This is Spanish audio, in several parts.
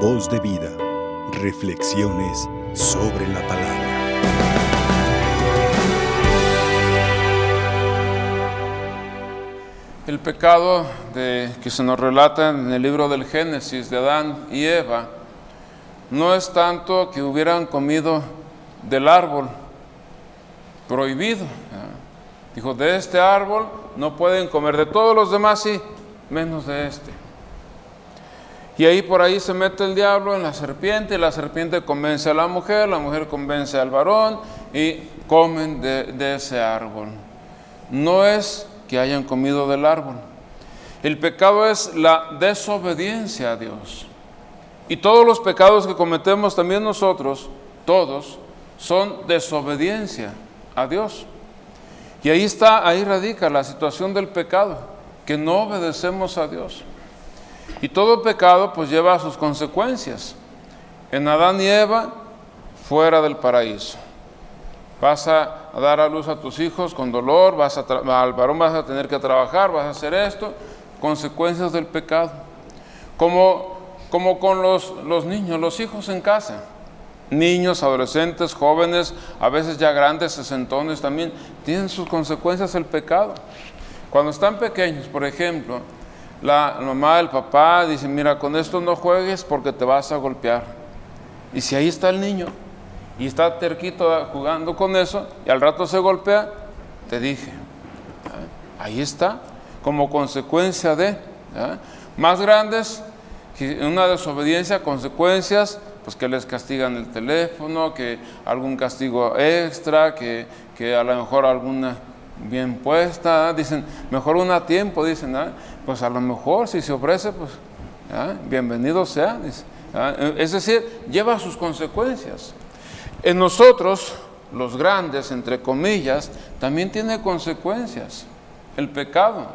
Voz de vida. Reflexiones sobre la palabra. El pecado de, que se nos relata en el libro del Génesis de Adán y Eva no es tanto que hubieran comido del árbol prohibido. Dijo, de este árbol no pueden comer, de todos los demás sí, menos de este. Y ahí por ahí se mete el diablo en la serpiente, y la serpiente convence a la mujer, la mujer convence al varón y comen de, de ese árbol. No es que hayan comido del árbol. El pecado es la desobediencia a Dios. Y todos los pecados que cometemos también nosotros, todos, son desobediencia a Dios. Y ahí está, ahí radica la situación del pecado, que no obedecemos a Dios. Y todo pecado pues lleva a sus consecuencias. En Adán y Eva, fuera del paraíso. Vas a dar a luz a tus hijos con dolor, vas al varón vas a tener que trabajar, vas a hacer esto, consecuencias del pecado. Como, como con los, los niños, los hijos en casa. Niños, adolescentes, jóvenes, a veces ya grandes, sesentones también, tienen sus consecuencias el pecado. Cuando están pequeños, por ejemplo, la mamá, el papá dicen, mira, con esto no juegues porque te vas a golpear. Y si ahí está el niño y está terquito jugando con eso y al rato se golpea, te dije, ¿ah? ahí está, como consecuencia de, ¿ah? más grandes, una desobediencia, consecuencias, pues que les castigan el teléfono, que algún castigo extra, que, que a lo mejor alguna bien puesta, dicen, mejor una a tiempo, dicen, pues a lo mejor si se ofrece, pues bienvenido sea. Es decir, lleva sus consecuencias. En nosotros, los grandes, entre comillas, también tiene consecuencias el pecado.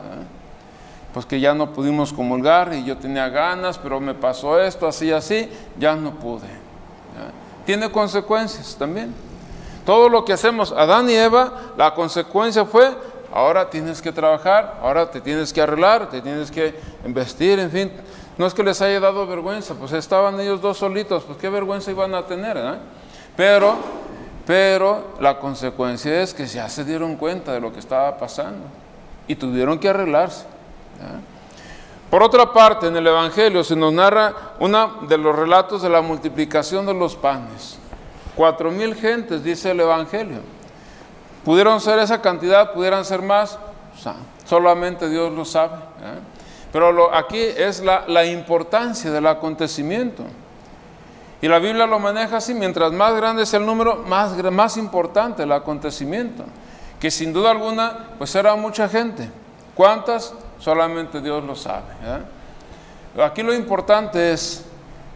Pues que ya no pudimos comulgar y yo tenía ganas, pero me pasó esto, así, así, ya no pude. Tiene consecuencias también. Todo lo que hacemos, Adán y Eva, la consecuencia fue, ahora tienes que trabajar, ahora te tienes que arreglar, te tienes que investir, en fin. No es que les haya dado vergüenza, pues estaban ellos dos solitos, pues qué vergüenza iban a tener, ¿eh? Pero, pero la consecuencia es que ya se dieron cuenta de lo que estaba pasando y tuvieron que arreglarse. Por otra parte, en el Evangelio se nos narra uno de los relatos de la multiplicación de los panes. Cuatro mil gentes, dice el Evangelio. Pudieron ser esa cantidad, pudieran ser más, solamente Dios lo sabe. ¿eh? Pero aquí es la, importancia del acontecimiento. Y la Biblia lo maneja así, mientras más grande es el número, más, más importante el acontecimiento. Que sin duda alguna, pues era mucha gente. ¿Cuántas? Solamente Dios lo sabe. ¿eh? Aquí lo importante es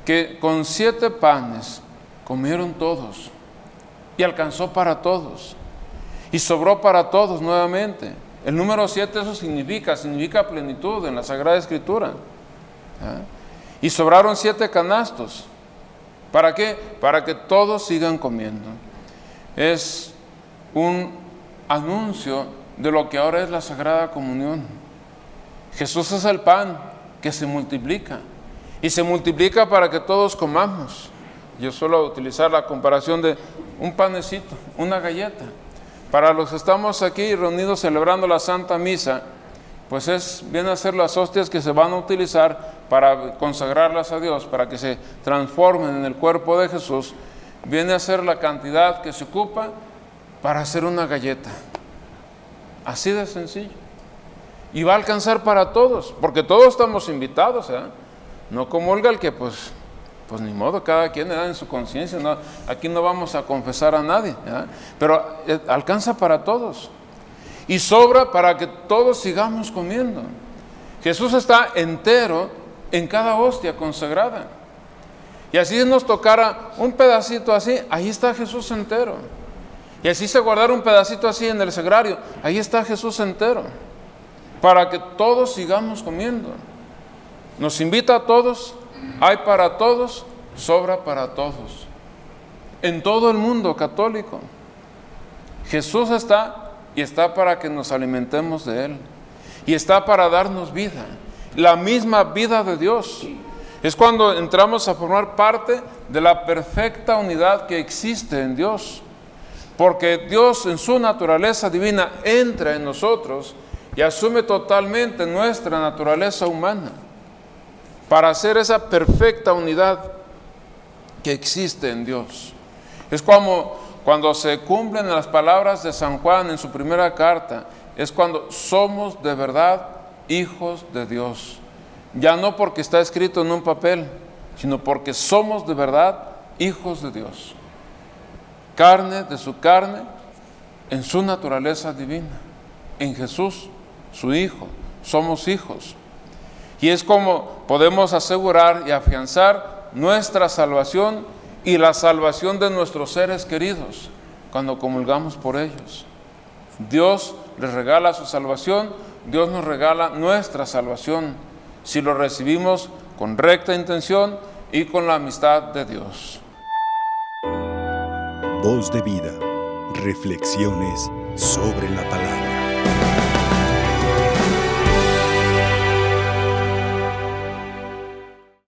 que con siete panes Comieron todos y alcanzó para todos y sobró para todos nuevamente. El número siete eso significa, significa plenitud en la Sagrada Escritura. Y sobraron siete canastos. ¿Para qué? Para que todos sigan comiendo. Es un anuncio de lo que ahora es la Sagrada Comunión. Jesús es el pan que se multiplica. Y se multiplica para que todos comamos. Yo suelo utilizar la comparación de un panecito, una galleta. Para los que estamos aquí reunidos celebrando la Santa Misa, pues es, viene a ser las hostias que se van a utilizar para consagrarlas a Dios, para que se transformen en el cuerpo de Jesús, viene a ser la cantidad que se ocupa para hacer una galleta. Así de sencillo. Y va a alcanzar para todos, porque todos estamos invitados, ¿eh? No como el que pues pues ni modo, cada quien da en su conciencia. Aquí no vamos a confesar a nadie, pero eh, alcanza para todos. Y sobra para que todos sigamos comiendo. Jesús está entero en cada hostia consagrada. Y así nos tocara un pedacito así, ahí está Jesús entero. Y así se guardara un pedacito así en el sagrario, ahí está Jesús entero. Para que todos sigamos comiendo. Nos invita a todos hay para todos, sobra para todos. En todo el mundo católico. Jesús está y está para que nos alimentemos de Él. Y está para darnos vida. La misma vida de Dios. Es cuando entramos a formar parte de la perfecta unidad que existe en Dios. Porque Dios en su naturaleza divina entra en nosotros y asume totalmente nuestra naturaleza humana para hacer esa perfecta unidad que existe en Dios. Es como cuando se cumplen las palabras de San Juan en su primera carta, es cuando somos de verdad hijos de Dios. Ya no porque está escrito en un papel, sino porque somos de verdad hijos de Dios. Carne de su carne en su naturaleza divina. En Jesús, su Hijo. Somos hijos. Y es como podemos asegurar y afianzar nuestra salvación y la salvación de nuestros seres queridos cuando comulgamos por ellos. Dios les regala su salvación, Dios nos regala nuestra salvación si lo recibimos con recta intención y con la amistad de Dios. Voz de vida, reflexiones sobre la palabra.